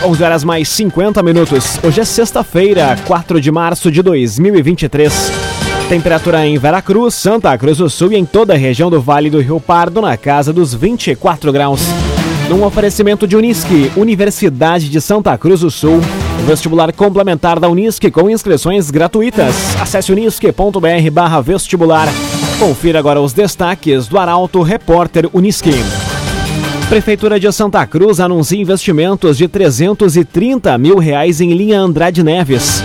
11 horas mais 50 minutos. Hoje é sexta-feira, 4 de março de 2023. Temperatura em Veracruz, Santa Cruz do Sul e em toda a região do Vale do Rio Pardo na casa dos 24 graus. Num oferecimento de Unisque, Universidade de Santa Cruz do Sul. Vestibular complementar da Unisque com inscrições gratuitas. Acesse unisque.br vestibular. Confira agora os destaques do Arauto Repórter Unisque. Prefeitura de Santa Cruz anuncia investimentos de 330 mil reais em linha Andrade Neves.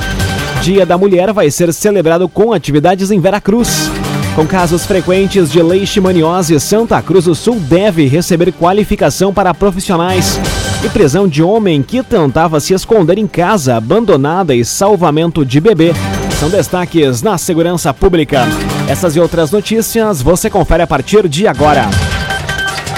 Dia da Mulher vai ser celebrado com atividades em Veracruz. Com casos frequentes de leishmaniose, Santa Cruz do Sul deve receber qualificação para profissionais. E prisão de homem que tentava se esconder em casa abandonada e salvamento de bebê. São destaques na segurança pública. Essas e outras notícias você confere a partir de agora.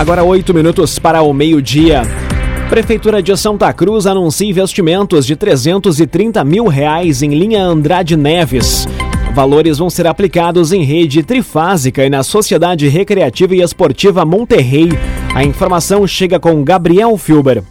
Agora oito minutos para o meio-dia. Prefeitura de Santa Cruz anuncia investimentos de 330 mil reais em linha Andrade Neves. Valores vão ser aplicados em rede trifásica e na Sociedade Recreativa e Esportiva Monterrey. A informação chega com Gabriel Filber.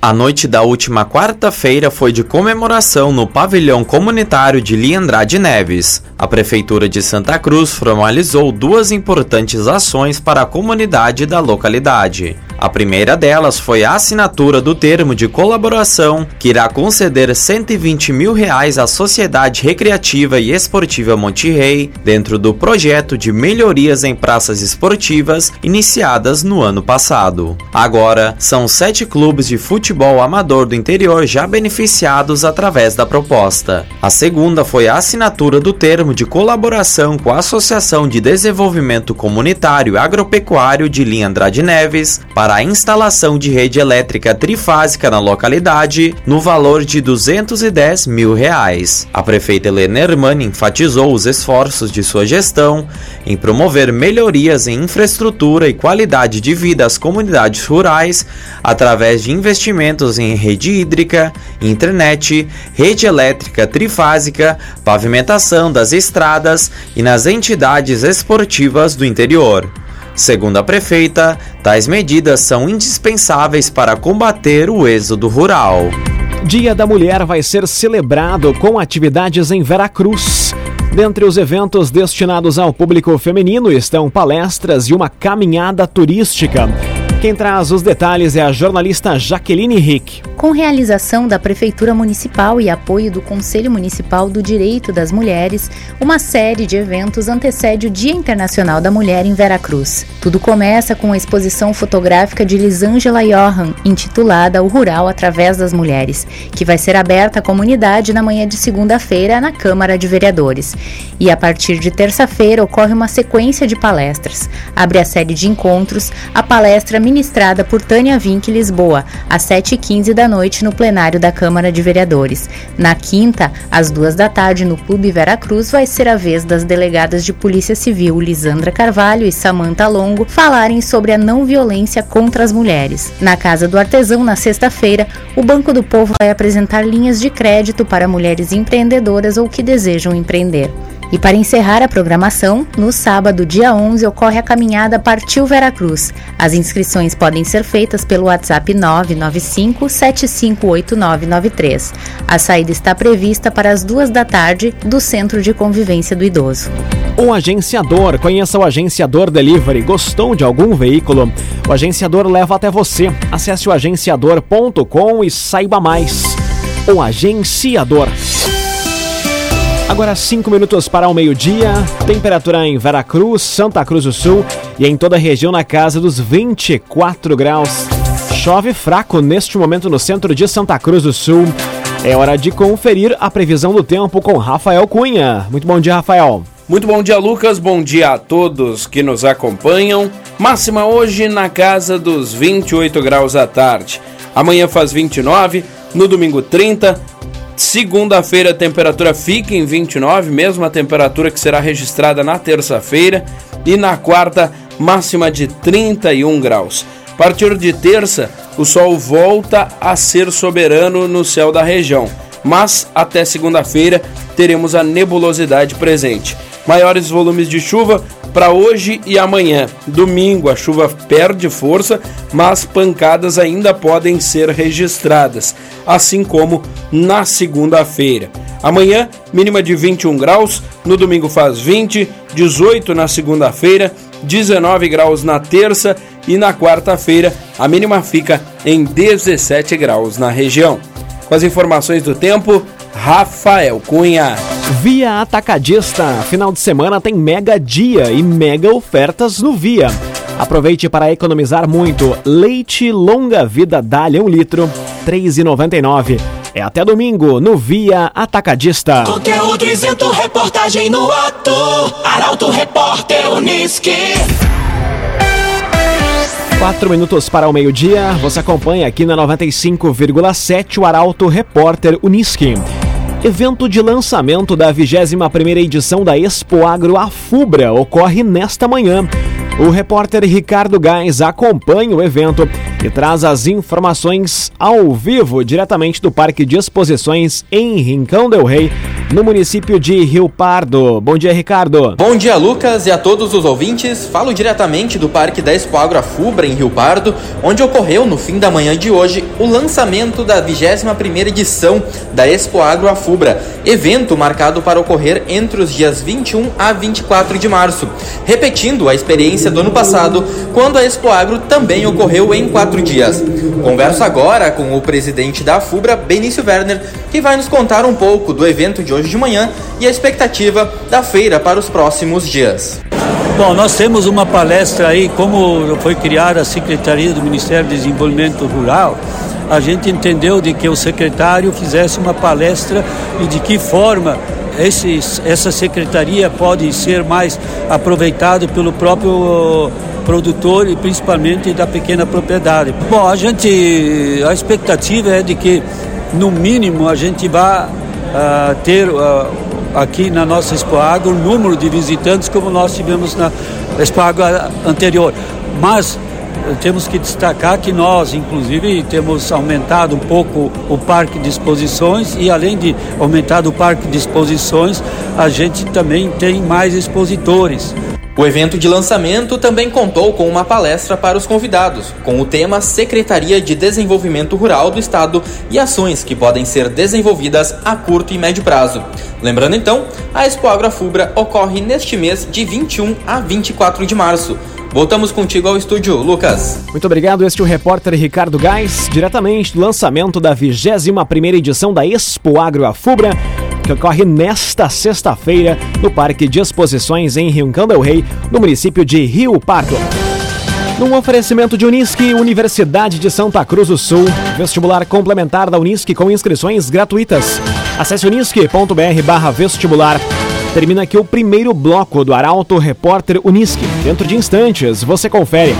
A noite da última quarta-feira foi de comemoração no pavilhão comunitário de Liandrade Neves. A Prefeitura de Santa Cruz formalizou duas importantes ações para a comunidade da localidade. A primeira delas foi a assinatura do termo de colaboração que irá conceder 120 mil reais à Sociedade Recreativa e Esportiva Monte Rei dentro do projeto de melhorias em praças esportivas iniciadas no ano passado. Agora, são sete clubes de futebol amador do interior já beneficiados através da proposta. A segunda foi a assinatura do termo de colaboração com a Associação de Desenvolvimento Comunitário Agropecuário de Linha Andrade Neves para para a instalação de rede elétrica trifásica na localidade no valor de 210 mil reais. A prefeita Helena Hermani enfatizou os esforços de sua gestão em promover melhorias em infraestrutura e qualidade de vida às comunidades rurais através de investimentos em rede hídrica, internet, rede elétrica trifásica, pavimentação das estradas e nas entidades esportivas do interior. Segundo a prefeita, tais medidas são indispensáveis para combater o êxodo rural. Dia da Mulher vai ser celebrado com atividades em Veracruz. Dentre os eventos destinados ao público feminino estão palestras e uma caminhada turística. Quem traz os detalhes é a jornalista Jaqueline Rick. Com realização da Prefeitura Municipal e apoio do Conselho Municipal do Direito das Mulheres, uma série de eventos antecede o Dia Internacional da Mulher em Veracruz. Tudo começa com a exposição fotográfica de Lisângela Johan, intitulada O Rural através das Mulheres, que vai ser aberta à comunidade na manhã de segunda-feira na Câmara de Vereadores. E a partir de terça-feira ocorre uma sequência de palestras. Abre a série de encontros a palestra ministrada por Tânia Vink Lisboa, às 7h15 da noite no plenário da Câmara de Vereadores. Na quinta, às duas da tarde, no Clube Veracruz, vai ser a vez das delegadas de Polícia Civil Lisandra Carvalho e Samanta Longo falarem sobre a não violência contra as mulheres. Na Casa do Artesão, na sexta-feira, o Banco do Povo vai apresentar linhas de crédito para mulheres empreendedoras ou que desejam empreender. E para encerrar a programação, no sábado, dia 11, ocorre a caminhada Partiu Veracruz. As inscrições podem ser feitas pelo WhatsApp 995 758993. A saída está prevista para as duas da tarde do Centro de Convivência do Idoso. O agenciador, conheça o agenciador Delivery. Gostou de algum veículo? O agenciador leva até você. Acesse o agenciador.com e saiba mais. O agenciador. Agora 5 minutos para o meio-dia, temperatura em Veracruz, Santa Cruz do Sul e em toda a região na casa dos 24 graus. Chove fraco neste momento no centro de Santa Cruz do Sul. É hora de conferir a previsão do tempo com Rafael Cunha. Muito bom dia, Rafael. Muito bom dia, Lucas. Bom dia a todos que nos acompanham. Máxima hoje na casa dos 28 graus à tarde. Amanhã faz 29, no domingo 30. Segunda-feira a temperatura fica em 29, mesma temperatura que será registrada na terça-feira. E na quarta, máxima de 31 graus. A partir de terça, o sol volta a ser soberano no céu da região, mas até segunda-feira teremos a nebulosidade presente. Maiores volumes de chuva para hoje e amanhã. Domingo a chuva perde força, mas pancadas ainda podem ser registradas, assim como na segunda-feira. Amanhã, mínima de 21 graus, no domingo faz 20, 18 na segunda-feira, 19 graus na terça e na quarta-feira a mínima fica em 17 graus na região. Com as informações do tempo, Rafael Cunha. Via Atacadista. Final de semana tem mega dia e mega ofertas no Via. Aproveite para economizar muito. Leite longa vida Dália 1 litro, R$ 3,99. É até domingo no Via Atacadista. Conteúdo isento, reportagem no ato. Arauto Repórter Uniski. Quatro minutos para o meio-dia, você acompanha aqui na 95,7 o Arauto Repórter Uniski. Evento de lançamento da 21ª edição da Expo Agro Afubra ocorre nesta manhã. O repórter Ricardo Gás acompanha o evento e traz as informações ao vivo diretamente do Parque de Exposições em Rincão del Rei, no município de Rio Pardo. Bom dia, Ricardo. Bom dia, Lucas, e a todos os ouvintes. Falo diretamente do Parque da Expo Agro Afubra em Rio Pardo, onde ocorreu no fim da manhã de hoje o lançamento da 21ª edição da Expo Agro Afubra, evento marcado para ocorrer entre os dias 21 a 24 de março, repetindo a experiência do ano passado, quando a Expo Agro também ocorreu em quatro dias. Converso agora com o presidente da FUBRA, Benício Werner, que vai nos contar um pouco do evento de hoje de manhã e a expectativa da feira para os próximos dias. Bom, nós temos uma palestra aí, como foi criada a Secretaria do Ministério do Desenvolvimento Rural, a gente entendeu de que o secretário fizesse uma palestra e de que forma essa secretaria pode ser mais aproveitado pelo próprio produtor e principalmente da pequena propriedade. Bom, a gente, a expectativa é de que no mínimo a gente vá uh, ter uh, aqui na nossa Expo Agro o número de visitantes como nós tivemos na Expo Agro anterior. Mas temos que destacar que nós, inclusive, temos aumentado um pouco o parque de exposições e, além de aumentar o parque de exposições, a gente também tem mais expositores. O evento de lançamento também contou com uma palestra para os convidados, com o tema Secretaria de Desenvolvimento Rural do Estado e ações que podem ser desenvolvidas a curto e médio prazo. Lembrando então, a Expo Agrofubra ocorre neste mês de 21 a 24 de março. Voltamos contigo ao estúdio, Lucas. Muito obrigado. Este é o repórter Ricardo Gás, diretamente do lançamento da 21ª edição da Expo Agro Afubra, que ocorre nesta sexta-feira no Parque de Exposições em Rincão del Rei, no município de Rio Pardo. Num oferecimento de Unisque, Universidade de Santa Cruz do Sul, vestibular complementar da Unisque com inscrições gratuitas. Acesse unisque.br barra vestibular. Termina aqui o primeiro bloco do Arauto Repórter Unisque. Dentro de instantes, você confere.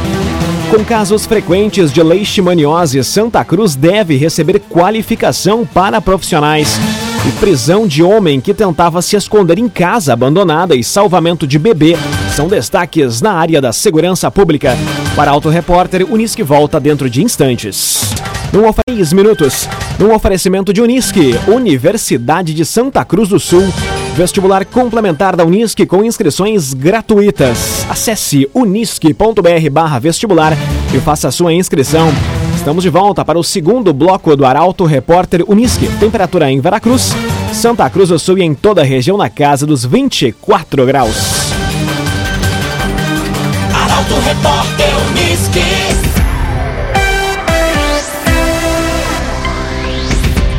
Com casos frequentes de leishmaniose, Santa Cruz deve receber qualificação para profissionais. E prisão de homem que tentava se esconder em casa abandonada e salvamento de bebê são destaques na área da segurança pública. Para Auto Repórter, Unisque volta dentro de instantes. Num oferecimento minutos, num oferecimento de Unisque, Universidade de Santa Cruz do Sul. Vestibular complementar da Unisque com inscrições gratuitas. Acesse unisque.br barra vestibular e faça sua inscrição. Estamos de volta para o segundo bloco do Arauto Repórter Unisque. Temperatura em Veracruz, Santa Cruz do Sul e em toda a região na casa dos 24 graus. Arauto Repórter Uniski.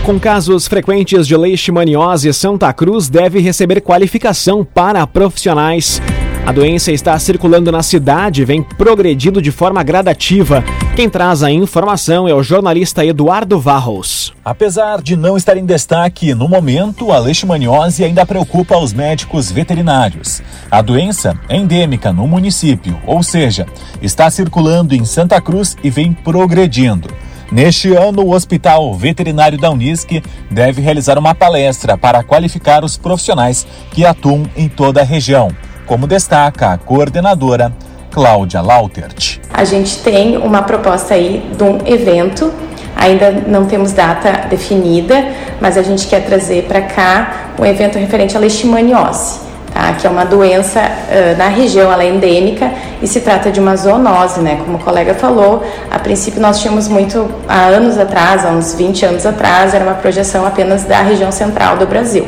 Com casos frequentes de leishmaniose, Santa Cruz deve receber qualificação para profissionais. A doença está circulando na cidade e vem progredindo de forma gradativa. Quem traz a informação é o jornalista Eduardo Varros. Apesar de não estar em destaque no momento, a leishmaniose ainda preocupa os médicos veterinários. A doença é endêmica no município, ou seja, está circulando em Santa Cruz e vem progredindo. Neste ano, o Hospital Veterinário da Unisc deve realizar uma palestra para qualificar os profissionais que atuam em toda a região, como destaca a coordenadora Cláudia Lautert. A gente tem uma proposta aí de um evento Ainda não temos data definida, mas a gente quer trazer para cá um evento referente à leishmaniose. Tá, que é uma doença uh, na região, ela é endêmica e se trata de uma zoonose, né? Como o colega falou, a princípio nós tínhamos muito, há anos atrás, há uns 20 anos atrás, era uma projeção apenas da região central do Brasil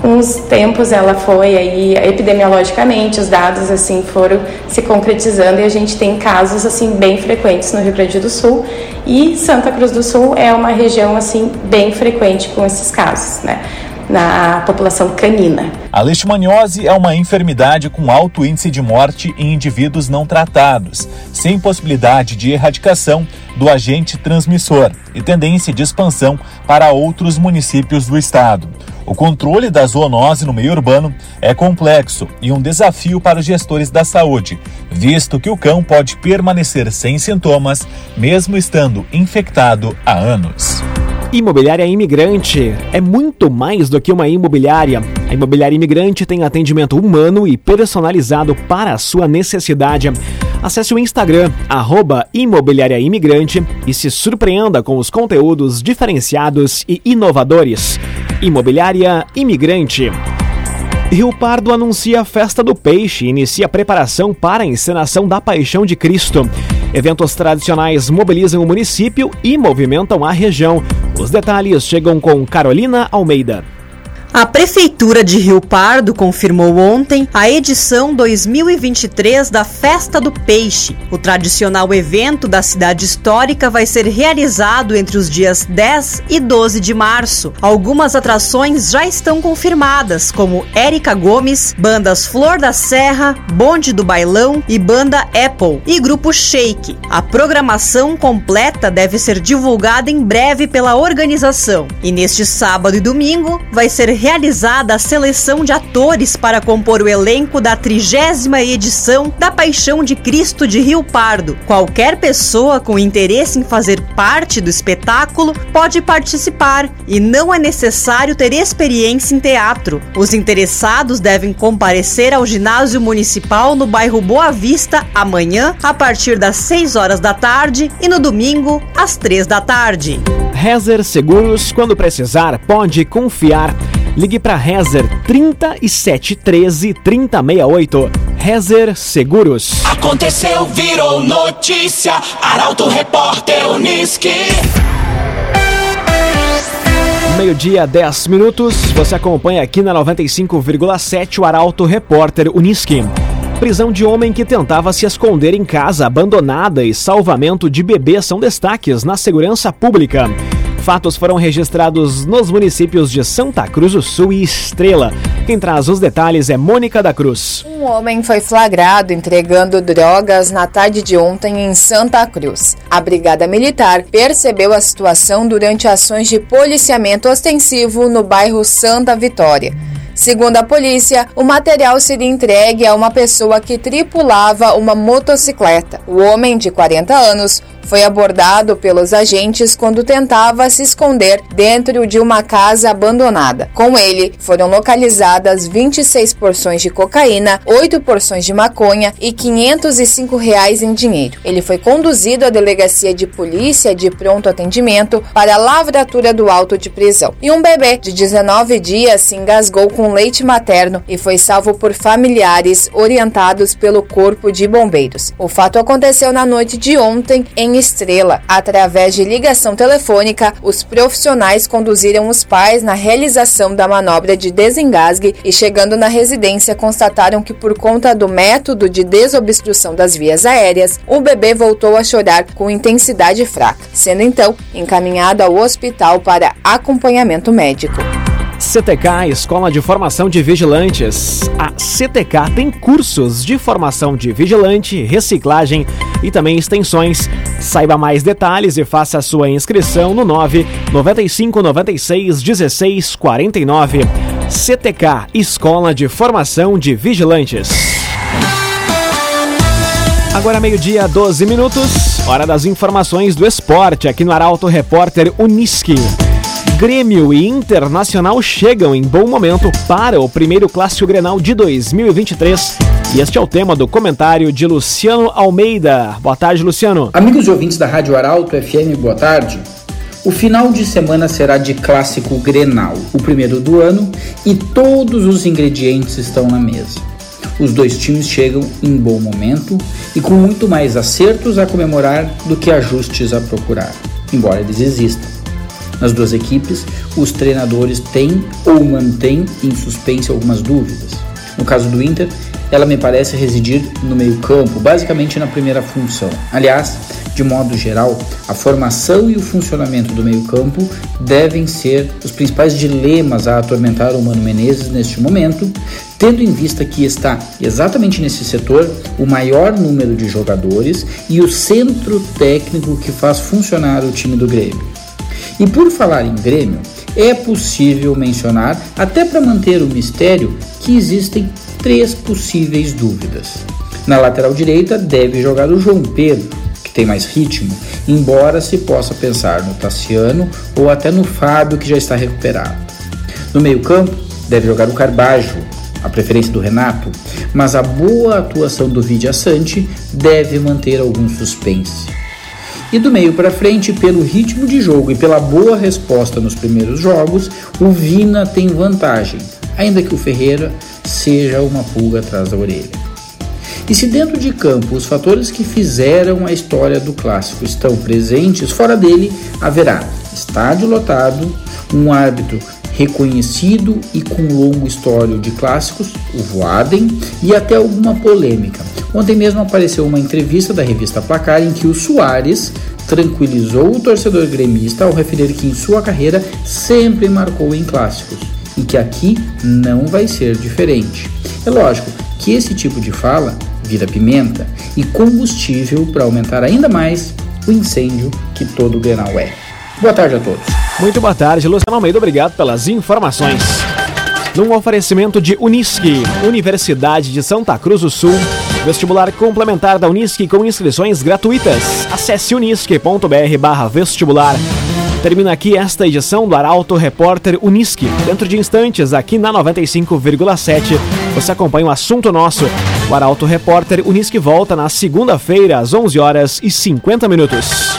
com os tempos ela foi aí epidemiologicamente os dados assim foram se concretizando e a gente tem casos assim bem frequentes no Rio Grande do Sul e Santa Cruz do Sul é uma região assim bem frequente com esses casos, né? na população canina. A leishmaniose é uma enfermidade com alto índice de morte em indivíduos não tratados, sem possibilidade de erradicação do agente transmissor e tendência de expansão para outros municípios do estado. O controle da zoonose no meio urbano é complexo e um desafio para os gestores da saúde, visto que o cão pode permanecer sem sintomas, mesmo estando infectado há anos. Imobiliária Imigrante é muito mais do que uma imobiliária. A Imobiliária Imigrante tem atendimento humano e personalizado para a sua necessidade. Acesse o Instagram, arroba Imobiliária Imigrante e se surpreenda com os conteúdos diferenciados e inovadores. Imobiliária Imigrante. Rio Pardo anuncia a Festa do Peixe e inicia a preparação para a encenação da Paixão de Cristo. Eventos tradicionais mobilizam o município e movimentam a região. Os detalhes chegam com Carolina Almeida. A Prefeitura de Rio Pardo confirmou ontem a edição 2023 da Festa do Peixe. O tradicional evento da cidade histórica vai ser realizado entre os dias 10 e 12 de março. Algumas atrações já estão confirmadas, como Érica Gomes, bandas Flor da Serra, Bonde do Bailão e banda Apple e grupo Shake. A programação completa deve ser divulgada em breve pela organização. E neste sábado e domingo vai ser realizada a seleção de atores para compor o elenco da trigésima edição da Paixão de Cristo de Rio Pardo. Qualquer pessoa com interesse em fazer parte do espetáculo pode participar e não é necessário ter experiência em teatro. Os interessados devem comparecer ao ginásio municipal no bairro Boa Vista amanhã a partir das 6 horas da tarde e no domingo às 3 da tarde. Rezer Seguros, quando precisar, pode confiar. Ligue para Rezer 3713 3068. Rezer Seguros. Aconteceu, virou notícia. Arauto Repórter Uniski. Meio-dia, 10 minutos. Você acompanha aqui na 95,7 o Arauto Repórter Uniski. Prisão de homem que tentava se esconder em casa abandonada e salvamento de bebê são destaques na segurança pública. Fatos foram registrados nos municípios de Santa Cruz do Sul e Estrela. Quem traz os detalhes é Mônica da Cruz. Um homem foi flagrado entregando drogas na tarde de ontem em Santa Cruz. A Brigada Militar percebeu a situação durante ações de policiamento ostensivo no bairro Santa Vitória. Segundo a polícia, o material seria entregue a uma pessoa que tripulava uma motocicleta. O homem, de 40 anos, foi abordado pelos agentes quando tentava se esconder dentro de uma casa abandonada. Com ele, foram localizadas 26 porções de cocaína, 8 porções de maconha e 505 reais em dinheiro. Ele foi conduzido à delegacia de polícia de pronto atendimento para a lavratura do auto de prisão. E um bebê de 19 dias se engasgou com leite materno e foi salvo por familiares orientados pelo Corpo de Bombeiros. O fato aconteceu na noite de ontem em Estrela. Através de ligação telefônica, os profissionais conduziram os pais na realização da manobra de desengasgue e, chegando na residência, constataram que, por conta do método de desobstrução das vias aéreas, o bebê voltou a chorar com intensidade fraca, sendo então encaminhado ao hospital para acompanhamento médico. CTK, Escola de Formação de Vigilantes. A CTK tem cursos de formação de vigilante, reciclagem e também extensões. Saiba mais detalhes e faça a sua inscrição no 9 95 96 16 49. CTK, Escola de Formação de Vigilantes. Agora meio-dia, 12 minutos. Hora das informações do esporte aqui no Arauto Repórter Uniski. Grêmio e Internacional chegam em bom momento para o primeiro Clássico Grenal de 2023. E este é o tema do comentário de Luciano Almeida. Boa tarde, Luciano. Amigos e ouvintes da Rádio Arauto FM, boa tarde. O final de semana será de clássico Grenal, o primeiro do ano, e todos os ingredientes estão na mesa. Os dois times chegam em bom momento e com muito mais acertos a comemorar do que ajustes a procurar, embora eles existam. Nas duas equipes, os treinadores têm ou mantêm em suspense algumas dúvidas. No caso do Inter, ela me parece residir no meio-campo, basicamente na primeira função. Aliás, de modo geral, a formação e o funcionamento do meio-campo devem ser os principais dilemas a atormentar o Mano Menezes neste momento, tendo em vista que está exatamente nesse setor o maior número de jogadores e o centro técnico que faz funcionar o time do Grêmio. E por falar em Grêmio, é possível mencionar, até para manter o mistério, que existem três possíveis dúvidas. Na lateral direita deve jogar o João Pedro, que tem mais ritmo, embora se possa pensar no Tassiano ou até no Fábio, que já está recuperado. No meio-campo deve jogar o Carbajo, a preferência do Renato, mas a boa atuação do Vidia Sante deve manter algum suspense. E do meio para frente, pelo ritmo de jogo e pela boa resposta nos primeiros jogos, o Vina tem vantagem, ainda que o Ferreira seja uma pulga atrás da orelha. E se dentro de campo os fatores que fizeram a história do clássico estão presentes, fora dele haverá estádio lotado, um árbitro reconhecido e com longo histórico de clássicos, o Voaden, e até alguma polêmica. Ontem mesmo apareceu uma entrevista da revista Placar em que o Soares tranquilizou o torcedor gremista ao referir que em sua carreira sempre marcou em clássicos e que aqui não vai ser diferente. É lógico que esse tipo de fala vira pimenta e combustível para aumentar ainda mais o incêndio que todo o Grenal é. Boa tarde a todos. Muito boa tarde, Luciano Almeida. Obrigado pelas informações. Num oferecimento de Unisque, Universidade de Santa Cruz do Sul, vestibular complementar da Unisque com inscrições gratuitas. Acesse unisque.br/vestibular. Termina aqui esta edição do Arauto Repórter Unisque. Dentro de instantes, aqui na 95,7, você acompanha o assunto nosso. O Arauto Repórter Unisque volta na segunda-feira, às 11 horas e 50 minutos.